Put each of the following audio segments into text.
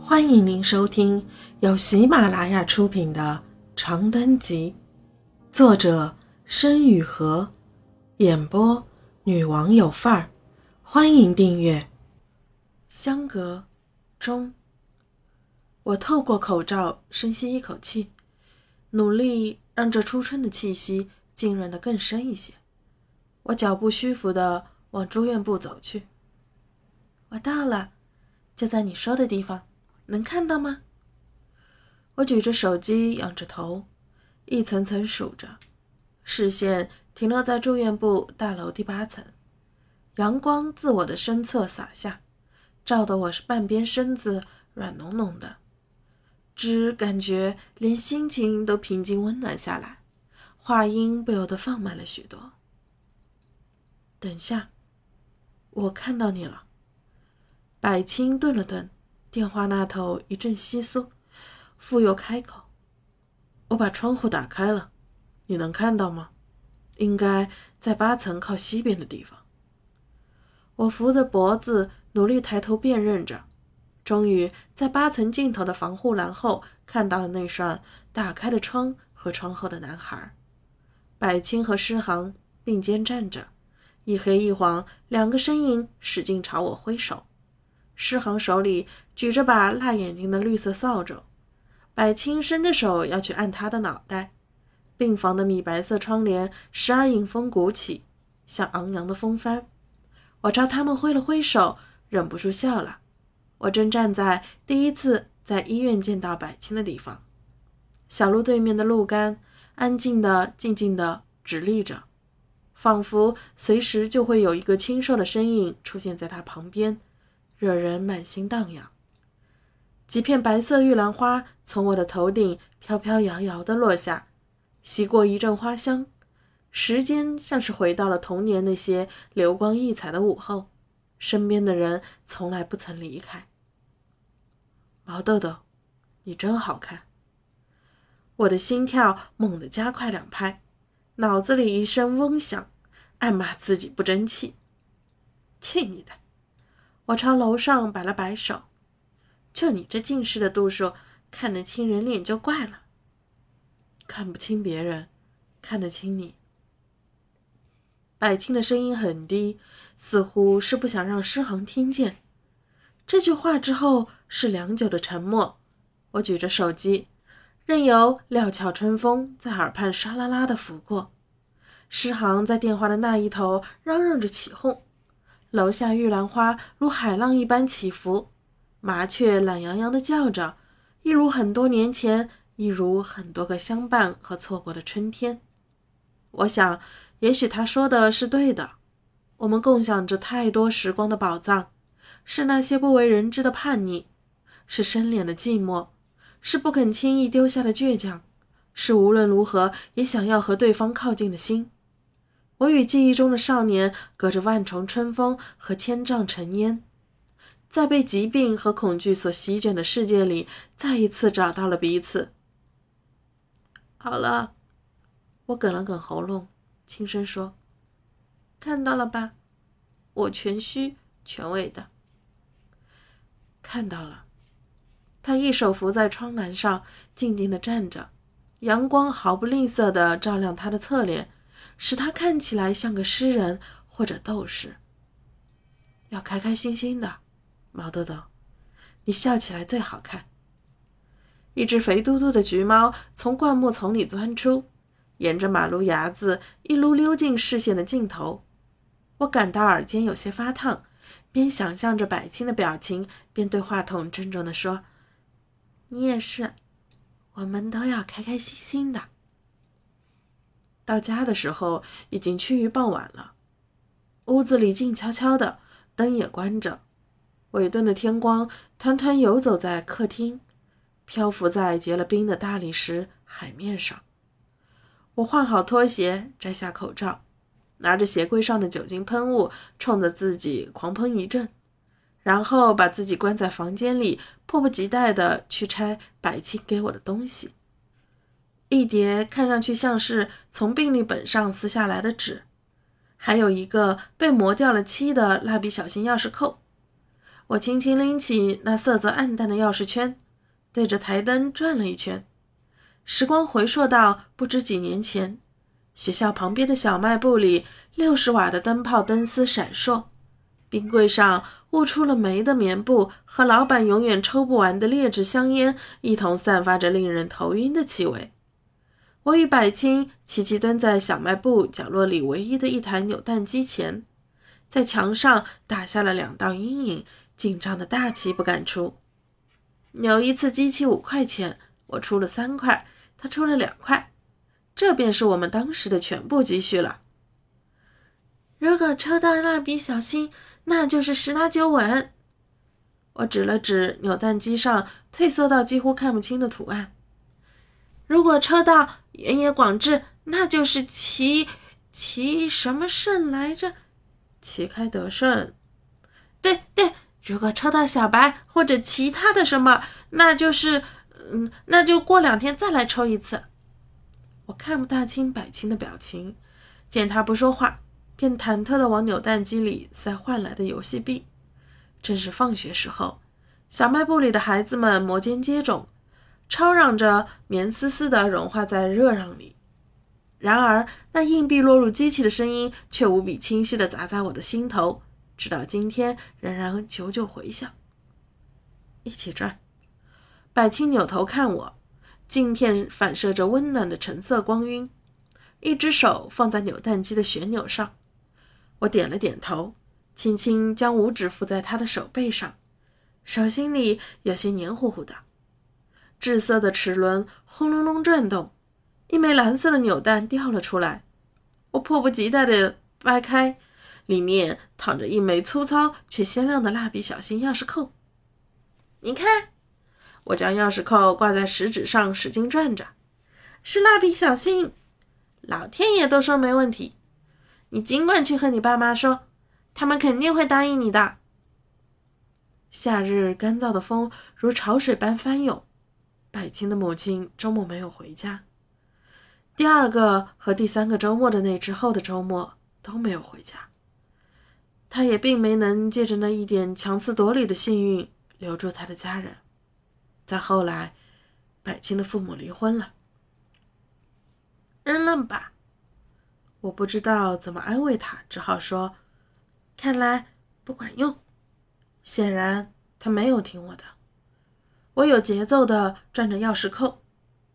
欢迎您收听由喜马拉雅出品的《长灯集》，作者申雨禾，演播女王有范儿。欢迎订阅。相隔中，我透过口罩深吸一口气，努力让这初春的气息浸润的更深一些。我脚步虚浮的往住院部走去。我到了，就在你说的地方。能看到吗？我举着手机，仰着头，一层层数着，视线停留在住院部大楼第八层。阳光自我的身侧洒下，照得我是半边身子软浓浓的，只感觉连心情都平静温暖下来，话音不由得放慢了许多。等下，我看到你了。百青顿了顿。电话那头一阵窸窣，复又开口：“我把窗户打开了，你能看到吗？应该在八层靠西边的地方。”我扶着脖子，努力抬头辨认着，终于在八层尽头的防护栏后看到了那扇打开的窗和窗后的男孩，百青和诗航并肩站着，一黑一黄两个身影使劲朝我挥手。诗航手里举着把辣眼睛的绿色扫帚，百青伸着手要去按他的脑袋。病房的米白色窗帘时而迎风鼓起，像昂扬的风帆。我朝他们挥了挥手，忍不住笑了。我正站在第一次在医院见到百青的地方，小路对面的路杆，安静的、静静的直立着，仿佛随时就会有一个清瘦的身影出现在他旁边。惹人满心荡漾。几片白色玉兰花从我的头顶飘飘摇摇地落下，袭过一阵花香。时间像是回到了童年那些流光溢彩的午后，身边的人从来不曾离开。毛豆豆，你真好看。我的心跳猛地加快两拍，脑子里一声嗡响，暗骂自己不争气。去你的！我朝楼上摆了摆手，就你这近视的度数，看得清人脸就怪了。看不清别人，看得清你。百青的声音很低，似乎是不想让诗航听见。这句话之后是良久的沉默。我举着手机，任由料峭春风在耳畔唰啦啦的拂过。诗航在电话的那一头嚷嚷着起哄。楼下玉兰花如海浪一般起伏，麻雀懒洋洋地叫着，一如很多年前，一如很多个相伴和错过的春天。我想，也许他说的是对的。我们共享着太多时光的宝藏，是那些不为人知的叛逆，是深敛的寂寞，是不肯轻易丢下的倔强，是无论如何也想要和对方靠近的心。我与记忆中的少年隔着万重春风和千丈尘烟，在被疾病和恐惧所席卷的世界里，再一次找到了彼此。好了，我哽了哽喉咙，轻声说：“看到了吧，我全虚全伪的。”看到了。他一手扶在窗栏上，静静地站着，阳光毫不吝啬地照亮他的侧脸。使他看起来像个诗人或者斗士。要开开心心的，毛豆豆，你笑起来最好看。一只肥嘟嘟的橘猫从灌木丛里钻出，沿着马路牙子一路溜进视线的尽头。我感到耳尖有些发烫，边想象着百青的表情，边对话筒郑重地说：“你也是，我们都要开开心心的。”到家的时候已经趋于傍晚了，屋子里静悄悄的，灯也关着，尾顿的天光团团游走在客厅，漂浮在结了冰的大理石海面上。我换好拖鞋，摘下口罩，拿着鞋柜上的酒精喷雾，冲着自己狂喷一阵，然后把自己关在房间里，迫不及待地去拆百青给我的东西。一叠看上去像是从病历本上撕下来的纸，还有一个被磨掉了漆的蜡笔小新钥匙扣。我轻轻拎起那色泽暗淡的钥匙圈，对着台灯转了一圈。时光回溯到不知几年前，学校旁边的小卖部里，六十瓦的灯泡灯丝闪烁，冰柜上捂出了霉的棉布和老板永远抽不完的劣质香烟，一同散发着令人头晕的气味。我与百青齐齐蹲在小卖部角落里唯一的一台扭蛋机前，在墙上打下了两道阴影，紧张的大气不敢出。扭一次机器五块钱，我出了三块。他出了两块，这便是我们当时的全部积蓄了。如果抽到蜡笔小新，那就是十拿九稳。我指了指扭蛋机上褪色到几乎看不清的图案。如果抽到原野广志，那就是齐齐什么胜来着？旗开得胜。对对，如果抽到小白或者其他的什么，那就是。嗯，那就过两天再来抽一次。我看不大清百青的表情，见他不说话，便忐忑地往扭蛋机里塞换来的游戏币。正是放学时候，小卖部里的孩子们摩肩接踵，吵嚷着棉丝丝的融化在热浪里。然而，那硬币落入机器的声音却无比清晰地砸在我的心头，直到今天仍然久久回响。一起转。百青扭头看我，镜片反射着温暖的橙色光晕，一只手放在扭蛋机的旋钮上。我点了点头，轻轻将五指附在他的手背上，手心里有些黏糊糊的。稚色的齿轮轰隆隆转动，一枚蓝色的扭蛋掉了出来。我迫不及待地掰开，里面躺着一枚粗糙却鲜亮的蜡笔小新钥匙扣。你看。我将钥匙扣挂在食指上，使劲转着。是蜡笔小新，老天爷都说没问题。你尽管去和你爸妈说，他们肯定会答应你的。夏日干燥的风如潮水般翻涌。百青的母亲周末没有回家，第二个和第三个周末的那之后的周末都没有回家。他也并没能借着那一点强词夺理的幸运留住他的家人。再后来，百青的父母离婚了，扔了吧。我不知道怎么安慰他，只好说：“看来不管用。”显然他没有听我的。我有节奏地转着钥匙扣，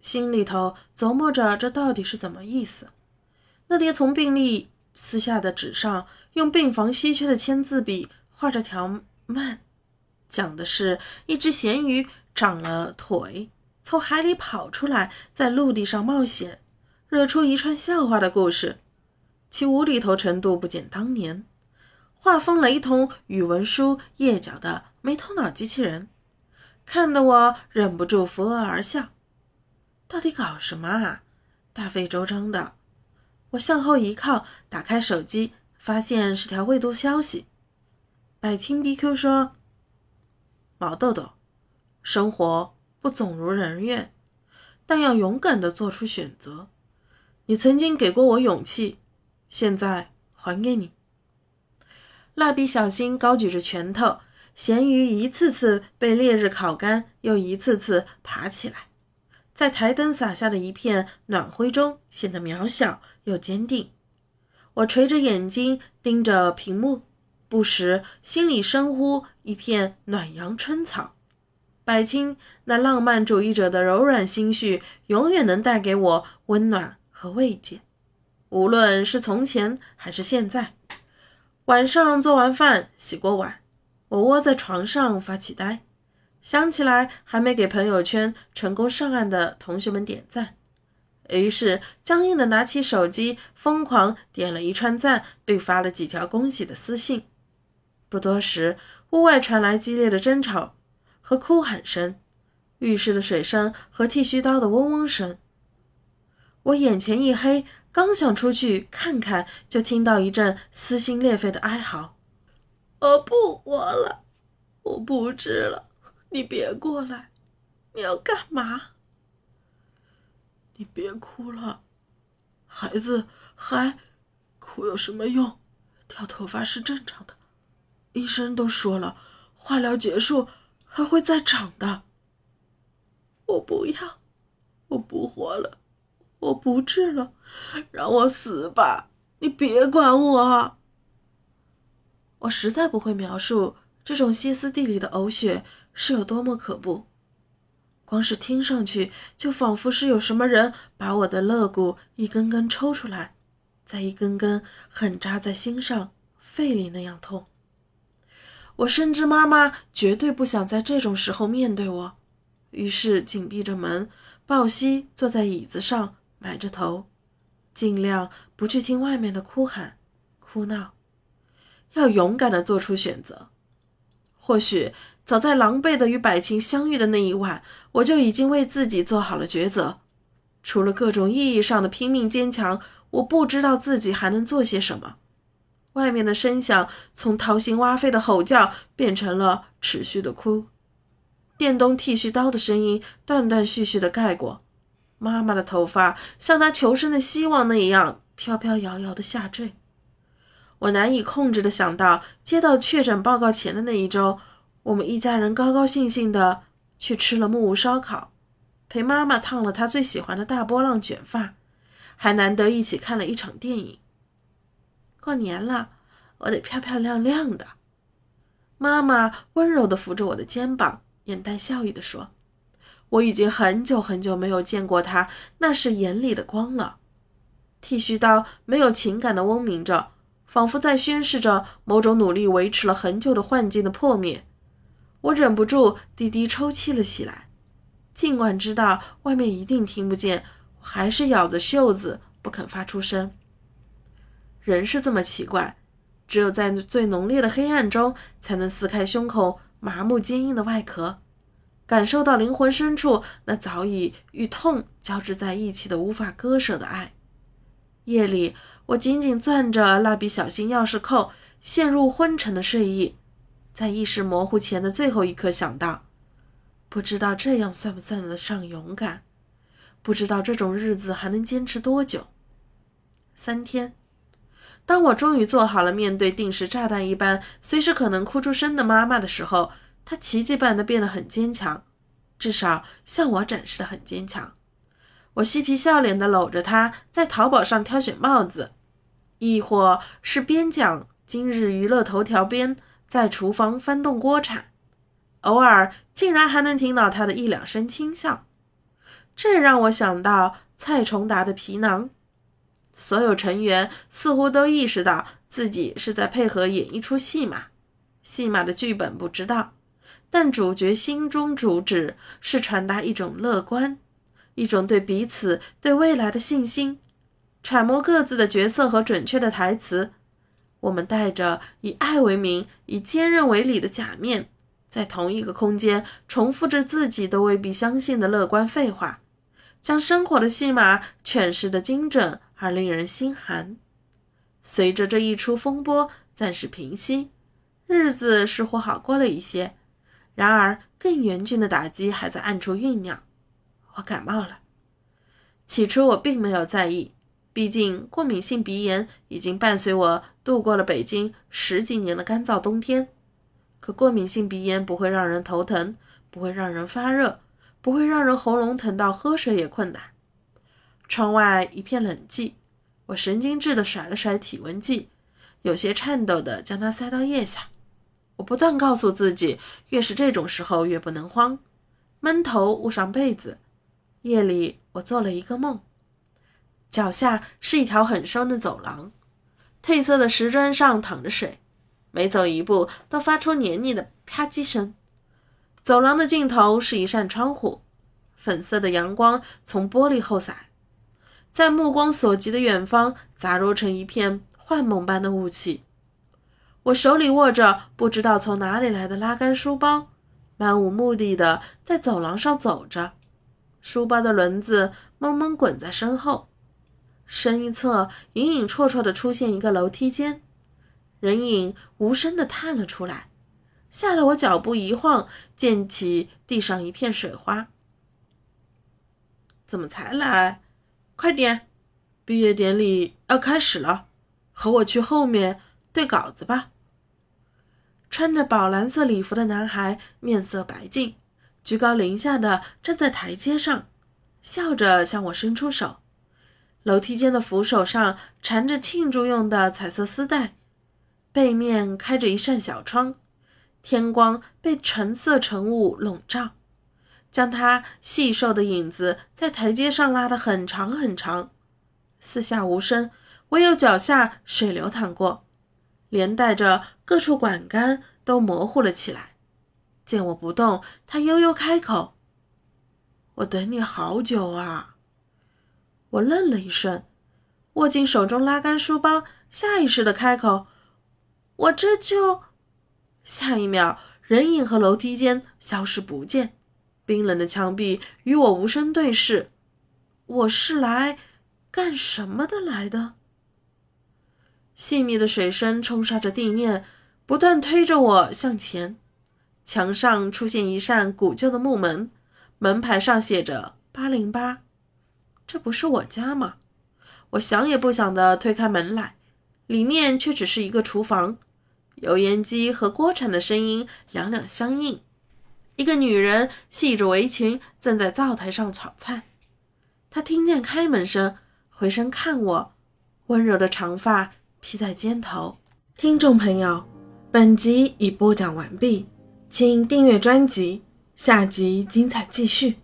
心里头琢磨着这到底是怎么意思。那叠从病历撕下的纸上，用病房稀缺的签字笔画着条漫，讲的是一只咸鱼。长了腿，从海里跑出来，在陆地上冒险，惹出一串笑话的故事，其无厘头程度不减当年。画风雷同，语文书页角的没头脑机器人，看得我忍不住扶额而笑。到底搞什么啊？大费周章的。我向后一靠，打开手机，发现是条未读消息。百青 BQ 说：“毛豆豆。”生活不总如人愿，但要勇敢地做出选择。你曾经给过我勇气，现在还给你。蜡笔小新高举着拳头，咸鱼一次次被烈日烤干，又一次次爬起来，在台灯洒下的一片暖灰中显得渺小又坚定。我垂着眼睛盯着屏幕，不时心里深呼一片暖阳春草。百青那浪漫主义者的柔软心绪，永远能带给我温暖和慰藉，无论是从前还是现在。晚上做完饭，洗过碗，我窝在床上发起呆，想起来还没给朋友圈成功上岸的同学们点赞，于是僵硬的拿起手机，疯狂点了一串赞，并发了几条恭喜的私信。不多时，屋外传来激烈的争吵。和哭喊声，浴室的水声和剃须刀的嗡嗡声。我眼前一黑，刚想出去看看，就听到一阵撕心裂肺的哀嚎：“我不活了，我不治了，你别过来！你要干嘛？你别哭了，孩子还哭有什么用？掉头发是正常的，医生都说了。”化疗结束还会再长的。我不要，我不活了，我不治了，让我死吧！你别管我。我实在不会描述这种歇斯底里的呕血是有多么可怖，光是听上去就仿佛是有什么人把我的肋骨一根根抽出来，再一根根狠扎在心上、肺里那样痛。我深知妈妈绝对不想在这种时候面对我，于是紧闭着门，抱膝坐在椅子上，埋着头，尽量不去听外面的哭喊、哭闹。要勇敢地做出选择。或许早在狼狈的与百晴相遇的那一晚，我就已经为自己做好了抉择。除了各种意义上的拼命坚强，我不知道自己还能做些什么。外面的声响从掏心挖肺的吼叫变成了持续的哭，电动剃须刀的声音断断续续地盖过。妈妈的头发像她求生的希望那样飘飘摇摇地下坠。我难以控制的想到，接到确诊报告前的那一周，我们一家人高高兴兴的去吃了木屋烧烤，陪妈妈烫了她最喜欢的大波浪卷发，还难得一起看了一场电影。过年了，我得漂漂亮亮的。妈妈温柔的扶着我的肩膀，眼带笑意的说：“我已经很久很久没有见过她那是眼里的光了。”剃须刀没有情感的嗡鸣着。仿佛在宣示着某种努力维持了很久的幻境的破灭，我忍不住低低抽泣了起来。尽管知道外面一定听不见，我还是咬着袖子不肯发出声。人是这么奇怪，只有在最浓烈的黑暗中，才能撕开胸口麻木坚硬的外壳，感受到灵魂深处那早已与痛交织在一起的无法割舍的爱。夜里。我紧紧攥着蜡笔小新钥匙扣，陷入昏沉的睡意，在意识模糊前的最后一刻想到，不知道这样算不算得上勇敢，不知道这种日子还能坚持多久。三天，当我终于做好了面对定时炸弹一般随时可能哭出声的妈妈的时候，她奇迹般的变得很坚强，至少向我展示的很坚强。我嬉皮笑脸地搂着她，在淘宝上挑选帽子。亦或是边讲今日娱乐头条边在厨房翻动锅铲，偶尔竟然还能听到他的一两声轻笑，这让我想到蔡崇达的皮囊。所有成员似乎都意识到自己是在配合演一出戏码，戏码的剧本不知道，但主角心中主旨是传达一种乐观，一种对彼此对未来的信心。揣摩各自的角色和准确的台词，我们带着以爱为名、以坚韧为理的假面，在同一个空间重复着自己都未必相信的乐观废话，将生活的戏码诠释得精准而令人心寒。随着这一出风波暂时平息，日子似乎好过了一些。然而，更严峻的打击还在暗处酝酿。我感冒了。起初，我并没有在意。毕竟，过敏性鼻炎已经伴随我度过了北京十几年的干燥冬天。可过敏性鼻炎不会让人头疼，不会让人发热，不会让人喉咙疼到喝水也困难。窗外一片冷寂，我神经质地甩了甩体温计，有些颤抖地将它塞到腋下。我不断告诉自己，越是这种时候越不能慌，闷头捂上被子。夜里，我做了一个梦。脚下是一条很深的走廊，褪色的石砖上淌着水，每走一步都发出黏腻的啪叽声。走廊的尽头是一扇窗户，粉色的阳光从玻璃后洒，在目光所及的远方杂糅成一片幻梦般的雾气。我手里握着不知道从哪里来的拉杆书包，漫无目的的在走廊上走着，书包的轮子蒙蒙滚在身后。身一侧，隐隐绰绰的出现一个楼梯间，人影无声的探了出来，吓得我脚步一晃，溅起地上一片水花。怎么才来？快点，毕业典礼要开始了，和我去后面对稿子吧。穿着宝蓝色礼服的男孩面色白净，居高临下的站在台阶上，笑着向我伸出手。楼梯间的扶手上缠着庆祝用的彩色丝带，背面开着一扇小窗，天光被橙色晨雾笼罩，将他细瘦的影子在台阶上拉得很长很长。四下无声，唯有脚下水流淌过，连带着各处管杆都模糊了起来。见我不动，他悠悠开口：“我等你好久啊。”我愣了一瞬，握紧手中拉杆书包，下意识的开口：“我这就……”下一秒，人影和楼梯间消失不见，冰冷的墙壁与我无声对视。我是来干什么的来的？细密的水声冲刷着地面，不断推着我向前。墙上出现一扇古旧的木门，门牌上写着“八零八”。这不是我家吗？我想也不想地推开门来，里面却只是一个厨房，油烟机和锅铲的声音两两相应。一个女人系着围裙站在灶台上炒菜，她听见开门声，回身看我，温柔的长发披在肩头。听众朋友，本集已播讲完毕，请订阅专辑，下集精彩继续。